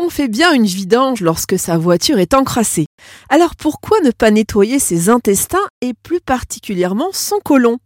On fait bien une vidange lorsque sa voiture est encrassée. Alors pourquoi ne pas nettoyer ses intestins et plus particulièrement son côlon?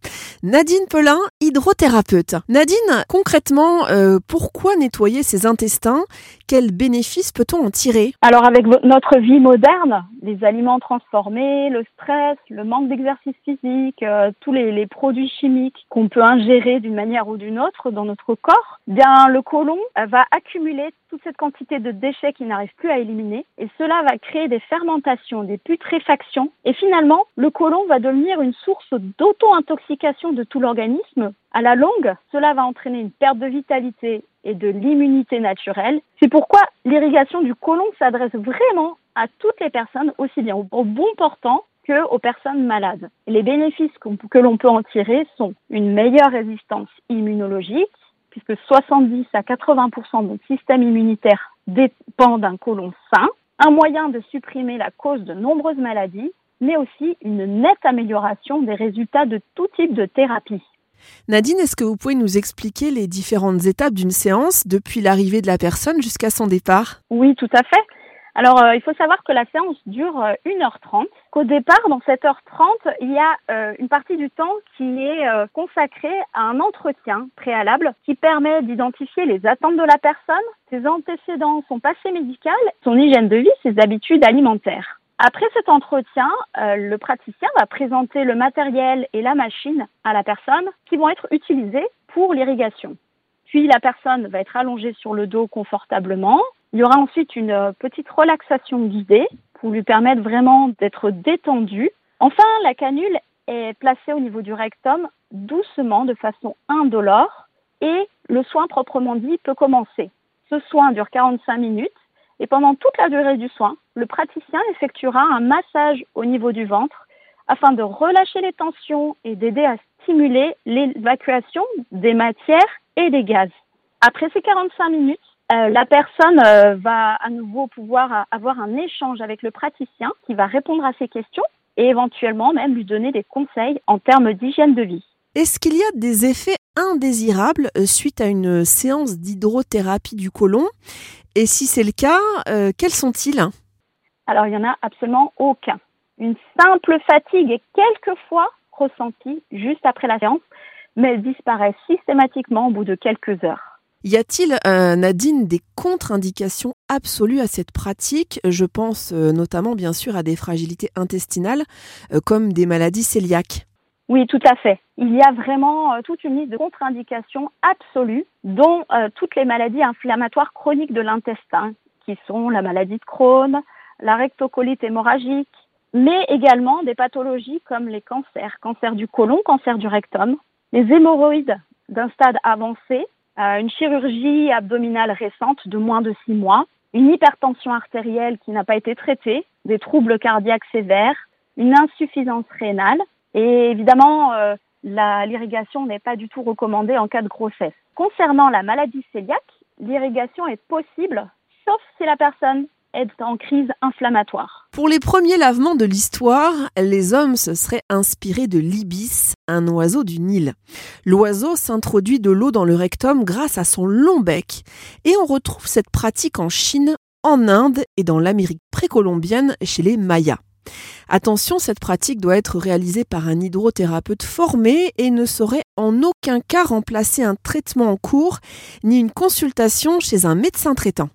Nadine Pelin, hydrothérapeute. Nadine, concrètement, euh, pourquoi nettoyer ses intestins? Quels bénéfices peut-on en tirer? Alors avec notre vie moderne, les aliments transformés, le stress, le manque d'exercice physique, euh, tous les, produits chimiques qu'on peut ingérer d'une manière ou d'une autre dans notre corps, bien le côlon va accumuler toute cette quantité de déchets qu'il n'arrive plus à éliminer et cela va créer des fermentations, des putréfactions et finalement le côlon va devenir une source d'auto-intoxication de tout l'organisme. À la longue, cela va entraîner une perte de vitalité et de l'immunité naturelle. C'est pourquoi l'irrigation du côlon s'adresse vraiment à toutes les personnes, aussi bien aux bons portants que aux personnes malades. Les bénéfices que l'on peut en tirer sont une meilleure résistance immunologique, puisque 70 à 80% de notre système immunitaire dépend d'un côlon sain, un moyen de supprimer la cause de nombreuses maladies, mais aussi une nette amélioration des résultats de tout type de thérapie. Nadine, est-ce que vous pouvez nous expliquer les différentes étapes d'une séance depuis l'arrivée de la personne jusqu'à son départ? Oui, tout à fait. Alors, euh, il faut savoir que la séance dure 1h30. Euh, Qu'au départ, dans cette heure 30, il y a euh, une partie du temps qui est consacrée à un entretien préalable qui permet d'identifier les attentes de la personne, ses antécédents, son passé médical, son hygiène de vie, ses habitudes alimentaires. Après cet entretien, le praticien va présenter le matériel et la machine à la personne qui vont être utilisés pour l'irrigation. Puis la personne va être allongée sur le dos confortablement. Il y aura ensuite une euh, petite relaxation guidée pour lui permettre vraiment d'être détendu. Enfin, la canule est placée au niveau du rectum doucement, de façon indolore, et le soin proprement dit peut commencer. Ce soin dure 45 minutes et pendant toute la durée du soin, le praticien effectuera un massage au niveau du ventre afin de relâcher les tensions et d'aider à stimuler l'évacuation des matières et des gaz. Après ces 45 minutes, euh, la personne euh, va à nouveau pouvoir avoir un échange avec le praticien qui va répondre à ses questions et éventuellement même lui donner des conseils en termes d'hygiène de vie. Est-ce qu'il y a des effets indésirables euh, suite à une séance d'hydrothérapie du côlon? Et si c'est le cas, quels sont-ils? Alors, il n'y en a absolument aucun. Une simple fatigue est quelquefois ressentie juste après la séance, mais elle disparaît systématiquement au bout de quelques heures. Y a-t-il, euh, Nadine, des contre-indications absolues à cette pratique? Je pense euh, notamment, bien sûr, à des fragilités intestinales, euh, comme des maladies cœliaques. Oui, tout à fait. Il y a vraiment toute une liste de contre-indications absolues, dont toutes les maladies inflammatoires chroniques de l'intestin, qui sont la maladie de Crohn, la rectocolite hémorragique, mais également des pathologies comme les cancers, cancer du côlon, cancer du rectum, les hémorroïdes d'un stade avancé, une chirurgie abdominale récente de moins de six mois, une hypertension artérielle qui n'a pas été traitée, des troubles cardiaques sévères, une insuffisance rénale et évidemment euh, l'irrigation n'est pas du tout recommandée en cas de grossesse. Concernant la maladie cœliaque, l'irrigation est possible sauf si la personne est en crise inflammatoire. Pour les premiers lavements de l'histoire, les hommes se seraient inspirés de l'ibis, un oiseau du Nil. L'oiseau s'introduit de l'eau dans le rectum grâce à son long bec, et on retrouve cette pratique en Chine, en Inde et dans l'Amérique précolombienne chez les Mayas. Attention, cette pratique doit être réalisée par un hydrothérapeute formé et ne saurait en aucun cas remplacer un traitement en cours ni une consultation chez un médecin traitant.